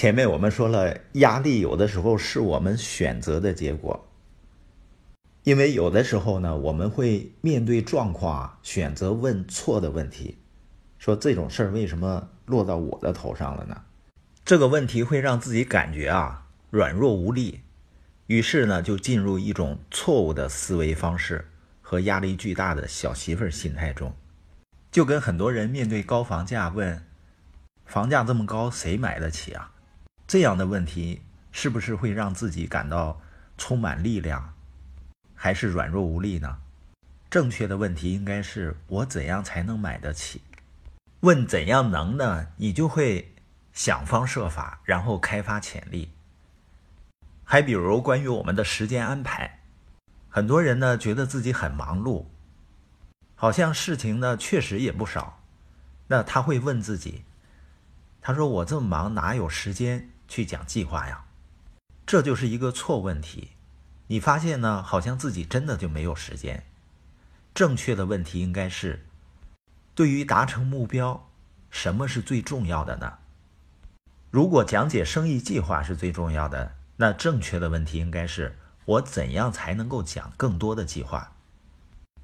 前面我们说了，压力有的时候是我们选择的结果，因为有的时候呢，我们会面对状况啊，选择问错的问题，说这种事儿为什么落到我的头上了呢？这个问题会让自己感觉啊软弱无力，于是呢就进入一种错误的思维方式和压力巨大的小媳妇儿心态中，就跟很多人面对高房价问，房价这么高，谁买得起啊？这样的问题是不是会让自己感到充满力量，还是软弱无力呢？正确的问题应该是我怎样才能买得起？问怎样能呢？你就会想方设法，然后开发潜力。还比如关于我们的时间安排，很多人呢觉得自己很忙碌，好像事情呢确实也不少，那他会问自己，他说我这么忙，哪有时间？去讲计划呀，这就是一个错问题。你发现呢？好像自己真的就没有时间。正确的问题应该是：对于达成目标，什么是最重要的呢？如果讲解生意计划是最重要的，那正确的问题应该是：我怎样才能够讲更多的计划？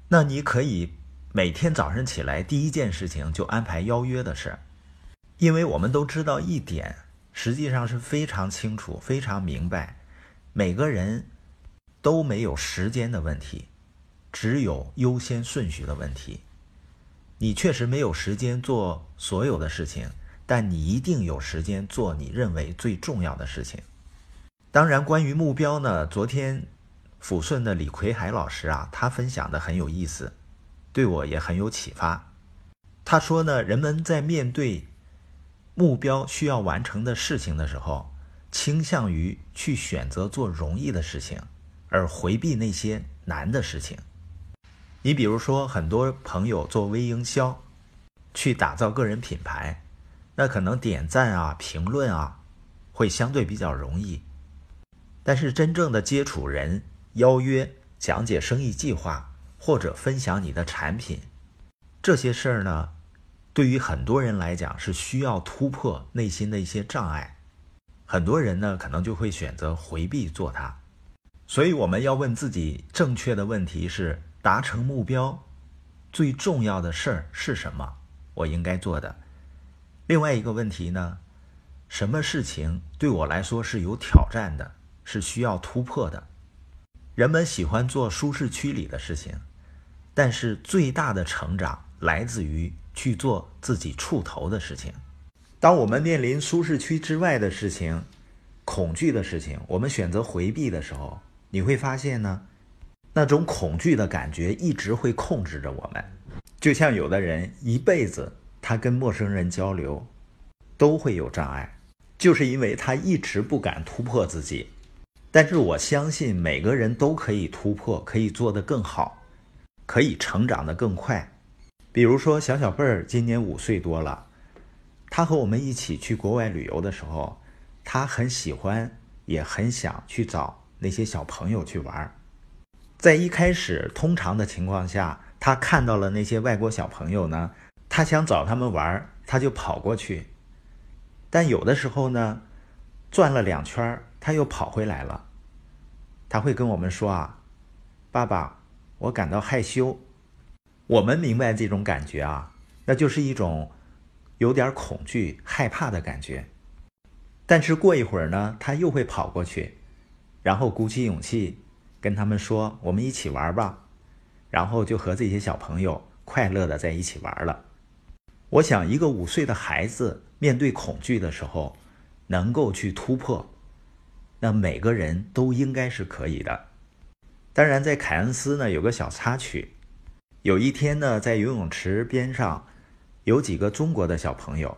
那你可以每天早上起来第一件事情就安排邀约的事，因为我们都知道一点。实际上是非常清楚、非常明白，每个人都没有时间的问题，只有优先顺序的问题。你确实没有时间做所有的事情，但你一定有时间做你认为最重要的事情。当然，关于目标呢，昨天抚顺的李奎海老师啊，他分享的很有意思，对我也很有启发。他说呢，人们在面对目标需要完成的事情的时候，倾向于去选择做容易的事情，而回避那些难的事情。你比如说，很多朋友做微营销，去打造个人品牌，那可能点赞啊、评论啊，会相对比较容易。但是真正的接触人、邀约、讲解生意计划或者分享你的产品，这些事儿呢？对于很多人来讲，是需要突破内心的一些障碍。很多人呢，可能就会选择回避做它。所以，我们要问自己正确的问题是：达成目标最重要的事儿是什么？我应该做的。另外一个问题呢，什么事情对我来说是有挑战的，是需要突破的？人们喜欢做舒适区里的事情，但是最大的成长来自于。去做自己触头的事情。当我们面临舒适区之外的事情、恐惧的事情，我们选择回避的时候，你会发现呢，那种恐惧的感觉一直会控制着我们。就像有的人一辈子他跟陌生人交流都会有障碍，就是因为他一直不敢突破自己。但是我相信每个人都可以突破，可以做得更好，可以成长得更快。比如说，小小贝儿今年五岁多了，他和我们一起去国外旅游的时候，他很喜欢，也很想去找那些小朋友去玩。在一开始，通常的情况下，他看到了那些外国小朋友呢，他想找他们玩，他就跑过去。但有的时候呢，转了两圈，他又跑回来了。他会跟我们说啊：“爸爸，我感到害羞。”我们明白这种感觉啊，那就是一种有点恐惧、害怕的感觉。但是过一会儿呢，他又会跑过去，然后鼓起勇气跟他们说：“我们一起玩吧。”然后就和这些小朋友快乐的在一起玩了。我想，一个五岁的孩子面对恐惧的时候，能够去突破，那每个人都应该是可以的。当然，在凯恩斯呢，有个小插曲。有一天呢，在游泳池边上，有几个中国的小朋友，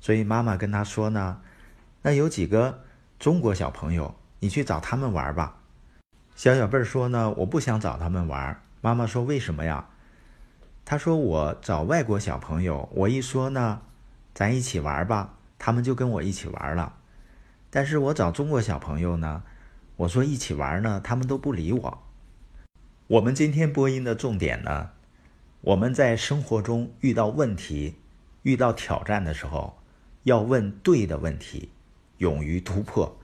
所以妈妈跟他说呢：“那有几个中国小朋友，你去找他们玩吧。”小小贝儿说呢：“我不想找他们玩。”妈妈说：“为什么呀？”他说：“我找外国小朋友，我一说呢，咱一起玩吧，他们就跟我一起玩了。但是我找中国小朋友呢，我说一起玩呢，他们都不理我。”我们今天播音的重点呢？我们在生活中遇到问题、遇到挑战的时候，要问对的问题，勇于突破，